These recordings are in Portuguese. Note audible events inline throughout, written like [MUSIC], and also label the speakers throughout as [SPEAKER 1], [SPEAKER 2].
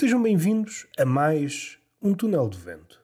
[SPEAKER 1] Sejam bem-vindos a mais um túnel de vento.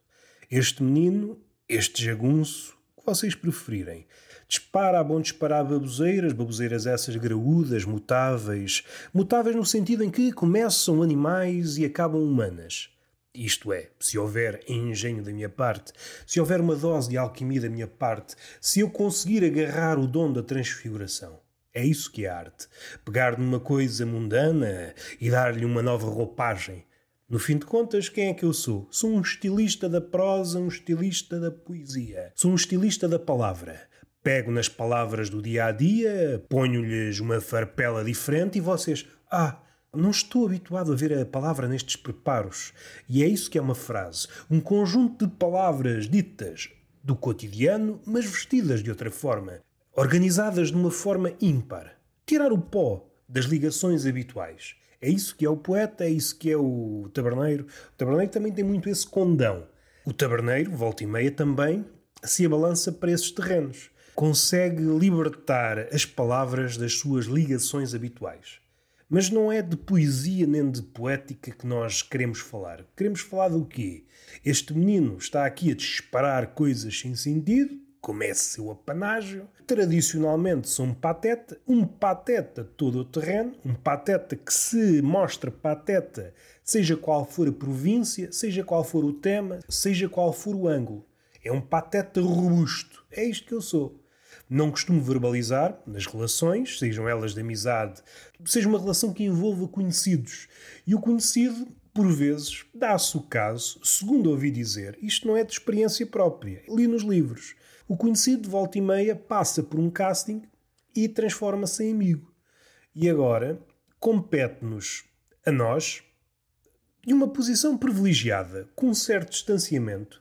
[SPEAKER 1] Este menino, este jagunço, que vocês preferirem, dispara a bom disparar baboseiras, baboseiras essas graúdas, mutáveis, mutáveis no sentido em que começam animais e acabam humanas. Isto é, se houver engenho da minha parte, se houver uma dose de alquimia da minha parte, se eu conseguir agarrar o dom da transfiguração. É isso que é arte. Pegar numa coisa mundana e dar-lhe uma nova roupagem. No fim de contas, quem é que eu sou? Sou um estilista da prosa, um estilista da poesia. Sou um estilista da palavra. Pego nas palavras do dia a dia, ponho-lhes uma farpela diferente e vocês. Ah, não estou habituado a ver a palavra nestes preparos. E é isso que é uma frase. Um conjunto de palavras ditas do cotidiano, mas vestidas de outra forma organizadas de uma forma ímpar. Tirar o pó das ligações habituais. É isso que é o poeta, é isso que é o taberneiro. O taberneiro também tem muito esse condão. O taberneiro, volta e meia, também se abalança para esses terrenos. Consegue libertar as palavras das suas ligações habituais. Mas não é de poesia nem de poética que nós queremos falar. Queremos falar do quê? Este menino está aqui a disparar coisas sem sentido, como é seu apanágio. Tradicionalmente sou um pateta, um pateta todo o terreno, um pateta que se mostra pateta, seja qual for a província, seja qual for o tema, seja qual for o ângulo. É um pateta robusto. É isto que eu sou. Não costumo verbalizar nas relações, sejam elas de amizade, seja uma relação que envolva conhecidos. E o conhecido, por vezes, dá-se o caso, segundo ouvi dizer, isto não é de experiência própria, li nos livros, o conhecido de volta e meia passa por um casting e transforma-se em amigo. E agora compete-nos a nós, de uma posição privilegiada, com um certo distanciamento,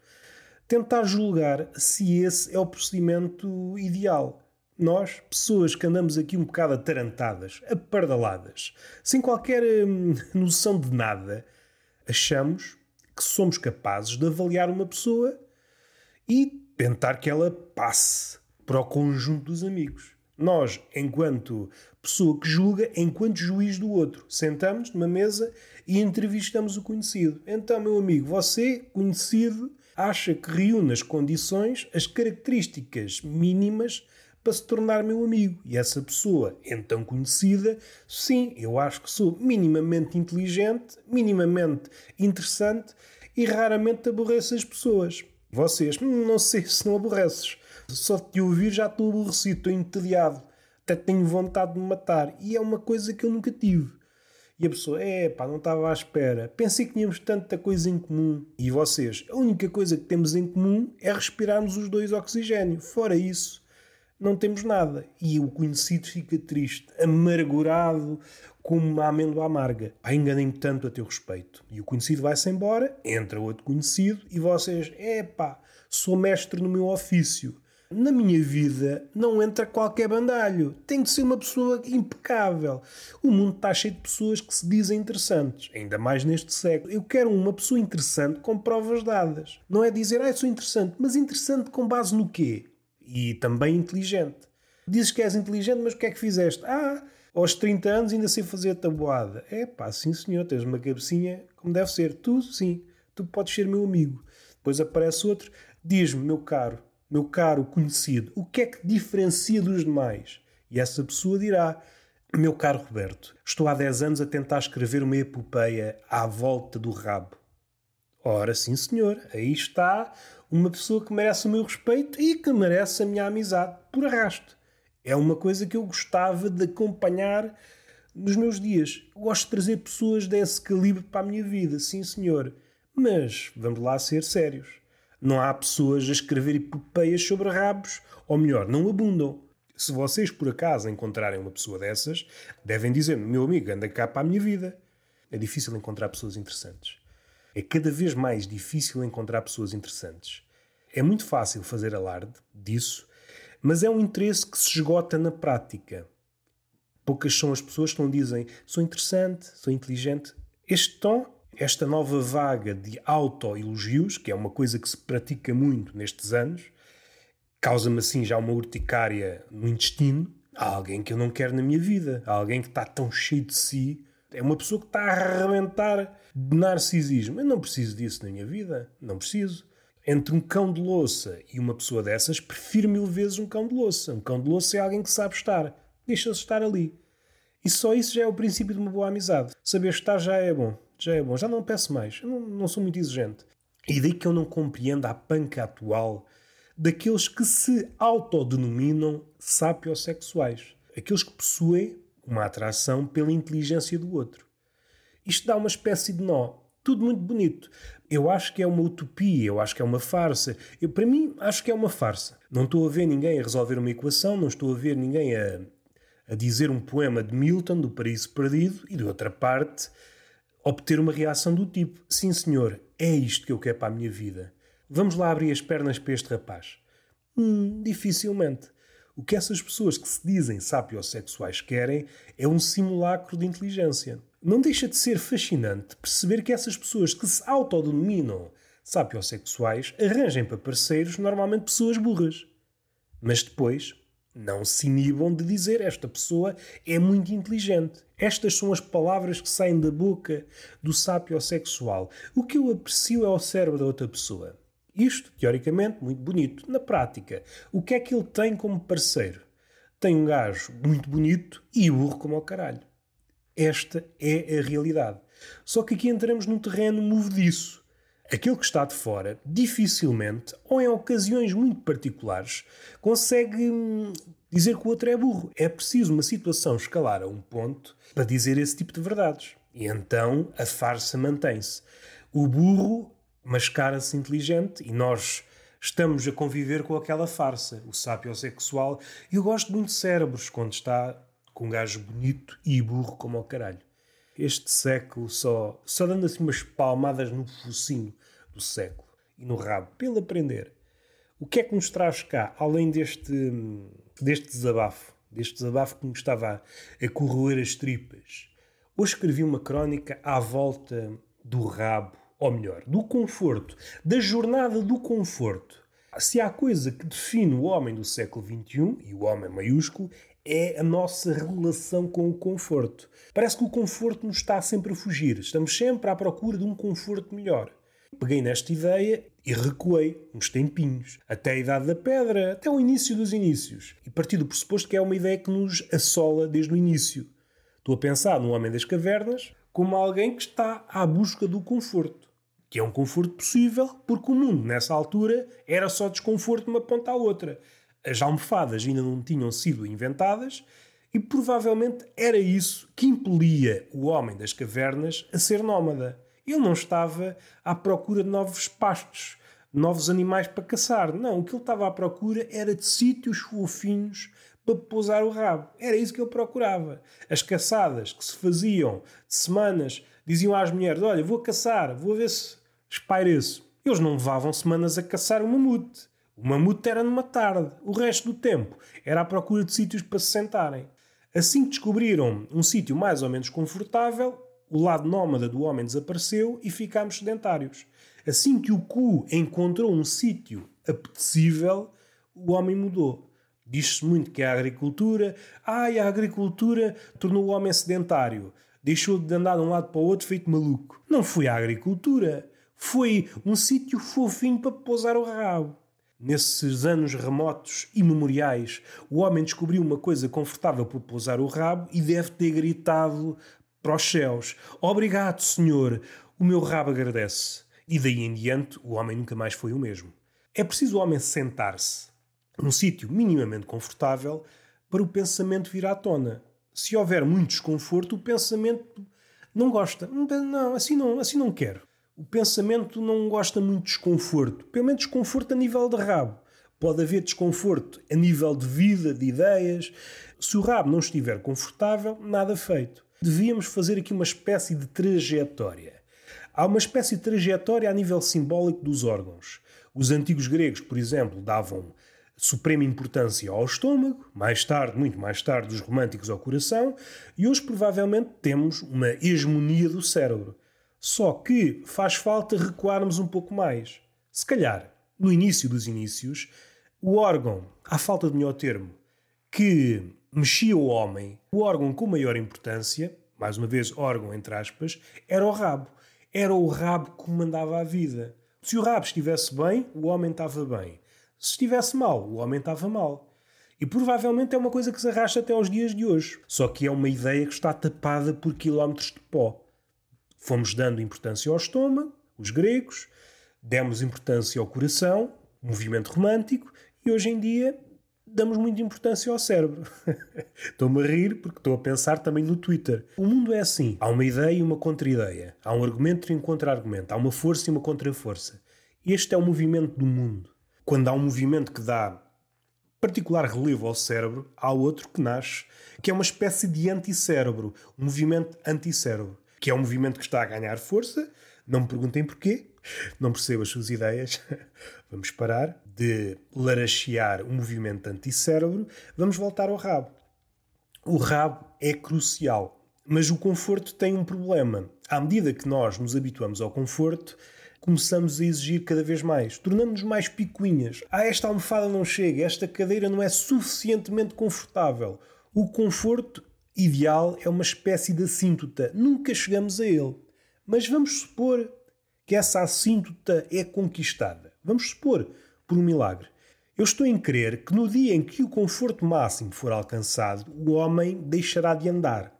[SPEAKER 1] tentar julgar se esse é o procedimento ideal. Nós, pessoas que andamos aqui um bocado atarantadas, apardaladas, sem qualquer hum, [LAUGHS] noção de nada, achamos que somos capazes de avaliar uma pessoa e tentar que ela passe para o conjunto dos amigos. Nós, enquanto pessoa que julga, enquanto juiz do outro, sentamos numa mesa e entrevistamos o conhecido. Então, meu amigo, você, conhecido, acha que reúne as condições, as características mínimas para se tornar meu amigo. E essa pessoa, então conhecida, sim, eu acho que sou minimamente inteligente, minimamente interessante e raramente aborreço as pessoas. Vocês, hum, não sei se não aborreces. Só de te ouvir já estou aborrecido, estou entediado. Até tenho vontade de me matar. E é uma coisa que eu nunca tive. E a pessoa, é pá, não estava à espera. Pensei que tínhamos tanta coisa em comum. E vocês, a única coisa que temos em comum é respirarmos os dois oxigênio. Fora isso, não temos nada. E o conhecido fica triste, amargurado, como uma amêndoa amarga. Pá, enganem-me tanto a teu respeito. E o conhecido vai-se embora, entra outro conhecido, e vocês, epá, sou mestre no meu ofício. Na minha vida não entra qualquer bandalho. Tem de ser uma pessoa impecável. O mundo está cheio de pessoas que se dizem interessantes, ainda mais neste século. Eu quero uma pessoa interessante com provas dadas. Não é dizer, ah, sou interessante, mas interessante com base no quê? E também inteligente. Dizes que és inteligente, mas o que é que fizeste? Ah, aos 30 anos ainda sei fazer tabuada. É pá, sim senhor, tens uma cabecinha como deve ser. Tu, sim, tu podes ser meu amigo. Depois aparece outro, diz-me, meu caro, meu caro conhecido, o que é que diferencia dos demais? E essa pessoa dirá, meu caro Roberto, estou há 10 anos a tentar escrever uma epopeia à volta do rabo. Ora, sim senhor, aí está uma pessoa que merece o meu respeito e que merece a minha amizade, por arrasto. É uma coisa que eu gostava de acompanhar nos meus dias. gosto de trazer pessoas desse calibre para a minha vida, sim senhor. Mas vamos lá ser sérios. Não há pessoas a escrever epopeias sobre rabos, ou melhor, não abundam. Se vocês por acaso encontrarem uma pessoa dessas, devem dizer: meu amigo, anda cá para a minha vida. É difícil encontrar pessoas interessantes. É cada vez mais difícil encontrar pessoas interessantes. É muito fácil fazer alarde disso mas é um interesse que se esgota na prática. Poucas são as pessoas que não dizem sou interessante, sou inteligente. Este tom, esta nova vaga de autoelogios, que é uma coisa que se pratica muito nestes anos, causa-me assim já uma urticária no intestino. Há alguém que eu não quero na minha vida. Há alguém que está tão cheio de si, É uma pessoa que está a arrebentar de narcisismo. Eu não preciso disso na minha vida. Não preciso. Entre um cão de louça e uma pessoa dessas, prefiro mil vezes um cão de louça. Um cão de louça é alguém que sabe estar. Deixa-se estar ali. E só isso já é o princípio de uma boa amizade. Saber estar já é bom. Já é bom. Já não peço mais. Eu não, não sou muito exigente. E daí que eu não compreendo a panca atual daqueles que se autodenominam sapiosexuais. Aqueles que possuem uma atração pela inteligência do outro. Isto dá uma espécie de nó. Tudo muito bonito. Eu acho que é uma utopia, eu acho que é uma farsa. Eu, para mim, acho que é uma farsa. Não estou a ver ninguém a resolver uma equação, não estou a ver ninguém a, a dizer um poema de Milton, do Paraíso Perdido, e de outra parte, obter uma reação do tipo: sim, senhor, é isto que eu quero para a minha vida. Vamos lá abrir as pernas para este rapaz. Hum, dificilmente. O que essas pessoas que se dizem sapiosexuais querem é um simulacro de inteligência. Não deixa de ser fascinante perceber que essas pessoas que se autodenominam sapiosexuais arranjem para parceiros normalmente pessoas burras. Mas depois não se inibam de dizer esta pessoa é muito inteligente. Estas são as palavras que saem da boca do sapiosexual. O que eu aprecio é o cérebro da outra pessoa. Isto, teoricamente, muito bonito. Na prática, o que é que ele tem como parceiro? Tem um gajo muito bonito e burro como ao caralho. Esta é a realidade. Só que aqui entramos num terreno movediço. Aquele que está de fora, dificilmente, ou em ocasiões muito particulares, consegue hum, dizer que o outro é burro. É preciso uma situação escalar a um ponto para dizer esse tipo de verdades. E então a farsa mantém-se. O burro mascara-se inteligente e nós estamos a conviver com aquela farsa, o sapiosexual. Eu gosto muito de cérebros quando está com um gajo bonito e burro como ao caralho. Este século só, só dando assim umas palmadas no focinho do século e no rabo, pelo aprender. O que é que nos traz cá, além deste, deste desabafo, deste desabafo que me estava a corroer as tripas? Hoje escrevi uma crónica à volta do rabo ou melhor, do conforto, da jornada do conforto. Se há coisa que define o homem do século XXI, e o homem maiúsculo, é a nossa relação com o conforto. Parece que o conforto nos está sempre a fugir. Estamos sempre à procura de um conforto melhor. Peguei nesta ideia e recuei uns tempinhos, até a idade da pedra, até o início dos inícios. E parti do pressuposto que é uma ideia que nos assola desde o início. Estou a pensar no Homem das Cavernas como alguém que está à busca do conforto que é um conforto possível, porque o mundo, nessa altura, era só desconforto de uma ponta à outra. As almofadas ainda não tinham sido inventadas e provavelmente era isso que impelia o homem das cavernas a ser nómada. Ele não estava à procura de novos pastos, novos animais para caçar. Não, o que ele estava à procura era de sítios fofinhos para pousar o rabo. Era isso que ele procurava. As caçadas que se faziam de semanas diziam às mulheres: Olha, vou caçar, vou ver se espaireço. Eles não levavam semanas a caçar o mamute. O mamute era numa tarde. O resto do tempo era à procura de sítios para se sentarem. Assim que descobriram um sítio mais ou menos confortável, o lado nómada do homem desapareceu e ficámos sedentários. Assim que o cu encontrou um sítio apetecível, o homem mudou. Diz-se muito que a agricultura, ai, a agricultura tornou o homem sedentário deixou de andar de um lado para o outro feito maluco. Não foi a agricultura. Foi um sítio fofinho para pousar o rabo. Nesses anos remotos e memoriais, o homem descobriu uma coisa confortável para pousar o rabo e deve ter gritado para os céus: Obrigado, Senhor, o meu rabo agradece. E daí em diante, o homem nunca mais foi o mesmo. É preciso o homem sentar-se num sítio minimamente confortável para o pensamento vir à tona se houver muito desconforto, o pensamento não gosta. Não, assim não, assim não quero. O pensamento não gosta muito de desconforto. Pelo menos desconforto a nível de rabo. Pode haver desconforto a nível de vida, de ideias. Se o rabo não estiver confortável, nada feito. Devíamos fazer aqui uma espécie de trajetória. Há uma espécie de trajetória a nível simbólico dos órgãos. Os antigos gregos, por exemplo, davam suprema importância ao estômago, mais tarde, muito mais tarde, os românticos ao coração, e hoje provavelmente temos uma hegemonia do cérebro. Só que faz falta recuarmos um pouco mais. Se calhar, no início dos inícios, o órgão, à falta de melhor termo, que mexia o homem, o órgão com maior importância, mais uma vez órgão entre aspas, era o rabo. Era o rabo que comandava a vida. Se o rabo estivesse bem, o homem estava bem. Se estivesse mal, o homem estava mal. E provavelmente é uma coisa que se arrasta até aos dias de hoje. Só que é uma ideia que está tapada por quilómetros de pó. Fomos dando importância ao estômago, os gregos, demos importância ao coração, movimento romântico, e hoje em dia damos muita importância ao cérebro. [LAUGHS] Estou-me a rir porque estou a pensar também no Twitter. O mundo é assim: há uma ideia e uma contra-ideia, há um argumento e um contra-argumento, há uma força e uma contra-força. Este é o movimento do mundo. Quando há um movimento que dá particular relevo ao cérebro, há outro que nasce, que é uma espécie de anticérebro, um movimento anticérebro, que é um movimento que está a ganhar força. Não me perguntem porquê, não percebo as suas ideias. [LAUGHS] Vamos parar de larachear o movimento anticérebro, vamos voltar ao rabo. O rabo é crucial, mas o conforto tem um problema. À medida que nós nos habituamos ao conforto, começamos a exigir cada vez mais. Tornamos-nos mais picuinhas. Ah, esta almofada não chega, esta cadeira não é suficientemente confortável. O conforto ideal é uma espécie de assíntota. Nunca chegamos a ele. Mas vamos supor que essa assíntota é conquistada. Vamos supor, por um milagre. Eu estou em crer que no dia em que o conforto máximo for alcançado, o homem deixará de andar.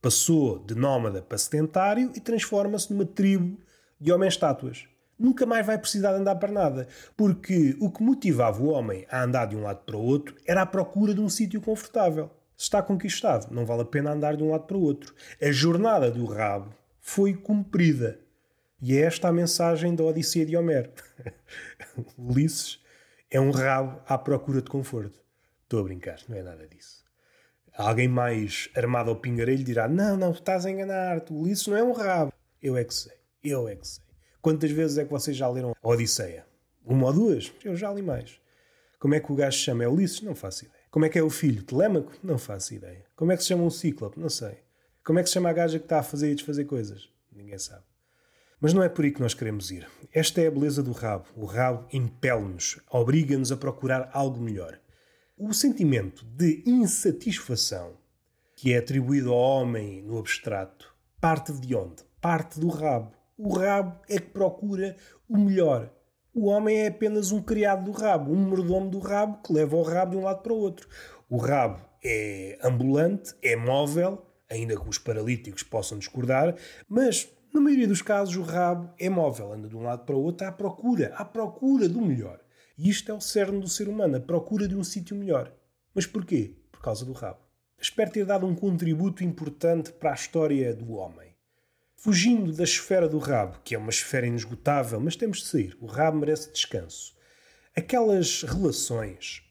[SPEAKER 1] Passou de nómada para sedentário e transforma-se numa tribo de homens-estátuas. Nunca mais vai precisar de andar para nada, porque o que motivava o homem a andar de um lado para o outro era a procura de um sítio confortável. Está conquistado, não vale a pena andar de um lado para o outro. A jornada do rabo foi cumprida. E é esta a mensagem da Odisseia de Homero. [LAUGHS] Ulisses é um rabo à procura de conforto. Estou a brincar, não é nada disso. Alguém mais armado ao pingarelho dirá: Não, não, estás a enganar-te. Ulisses não é um rabo. Eu é que sei. Eu é que sei. Quantas vezes é que vocês já leram a Odisseia? Uma ou duas? Eu já li mais. Como é que o gajo chama? É Ulisses? Não faço ideia. Como é que é o filho? Telêmaco? Não faço ideia. Como é que se chama um Cíclope? Não sei. Como é que se chama a gaja que está a fazer e desfazer coisas? Ninguém sabe. Mas não é por aí que nós queremos ir. Esta é a beleza do rabo. O rabo impele-nos, obriga-nos a procurar algo melhor. O sentimento de insatisfação que é atribuído ao homem no abstrato parte de onde? Parte do rabo. O rabo é que procura o melhor. O homem é apenas um criado do rabo, um mordomo do rabo que leva o rabo de um lado para o outro. O rabo é ambulante, é móvel, ainda que os paralíticos possam discordar, mas na maioria dos casos o rabo é móvel, anda de um lado para o outro à procura, à procura do melhor. E isto é o cerne do ser humano, a procura de um sítio melhor. Mas porquê? Por causa do rabo. Espero ter dado um contributo importante para a história do homem. Fugindo da esfera do rabo, que é uma esfera inesgotável, mas temos de sair. O rabo merece descanso. Aquelas relações,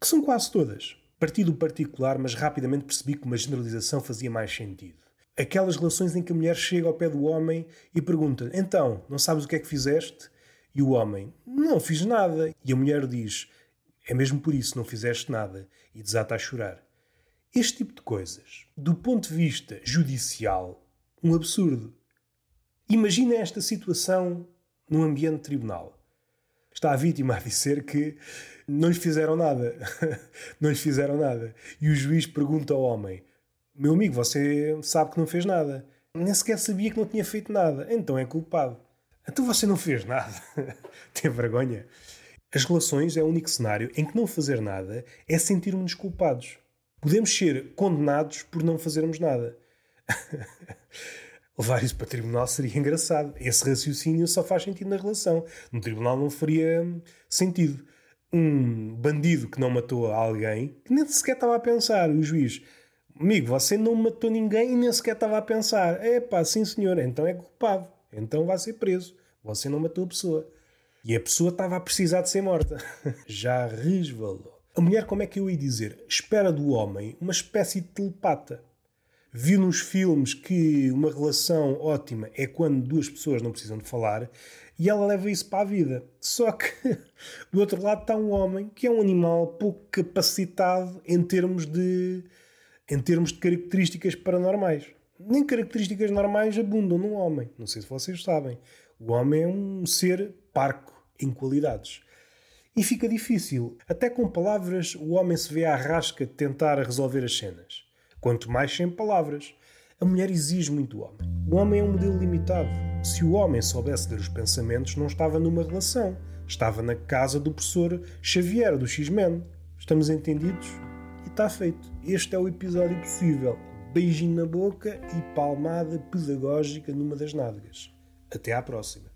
[SPEAKER 1] que são quase todas, parti do particular, mas rapidamente percebi que uma generalização fazia mais sentido. Aquelas relações em que a mulher chega ao pé do homem e pergunta: Então, não sabes o que é que fizeste? E o homem: Não fiz nada. E a mulher diz: É mesmo por isso, não fizeste nada. E desata a chorar. Este tipo de coisas, do ponto de vista judicial, um absurdo. Imagina esta situação num ambiente tribunal. Está a vítima a dizer que não lhes fizeram nada. [LAUGHS] não lhes fizeram nada. E o juiz pergunta ao homem: Meu amigo, você sabe que não fez nada. Nem sequer sabia que não tinha feito nada. Então é culpado. Então você não fez nada. [LAUGHS] Tem vergonha? As relações é o único cenário em que não fazer nada é sentirmos-nos culpados. Podemos ser condenados por não fazermos nada. [LAUGHS] Levar isso para tribunal seria engraçado. Esse raciocínio só faz sentido na relação. No tribunal não faria sentido. Um bandido que não matou alguém, que nem sequer estava a pensar, o juiz, amigo, você não matou ninguém e nem sequer estava a pensar. É pá, sim senhor, então é culpado. Então vai ser preso. Você não matou a pessoa. E a pessoa estava a precisar de ser morta. [LAUGHS] Já resvalou. A mulher, como é que eu ia dizer? Espera do homem uma espécie de telepata vi nos filmes que uma relação ótima é quando duas pessoas não precisam de falar e ela leva isso para a vida. Só que [LAUGHS] do outro lado está um homem que é um animal pouco capacitado em termos de em termos de características paranormais. Nem características normais abundam no homem. Não sei se vocês sabem. O homem é um ser parco em qualidades. E fica difícil. Até com palavras, o homem se vê à rasca de tentar resolver as cenas quanto mais sem palavras. A mulher exige muito do homem. O homem é um modelo limitado. Se o homem soubesse ler os pensamentos, não estava numa relação. Estava na casa do professor Xavier, do X-Men. Estamos entendidos? E está feito. Este é o episódio possível. Beijinho na boca e palmada pedagógica numa das nádegas. Até à próxima.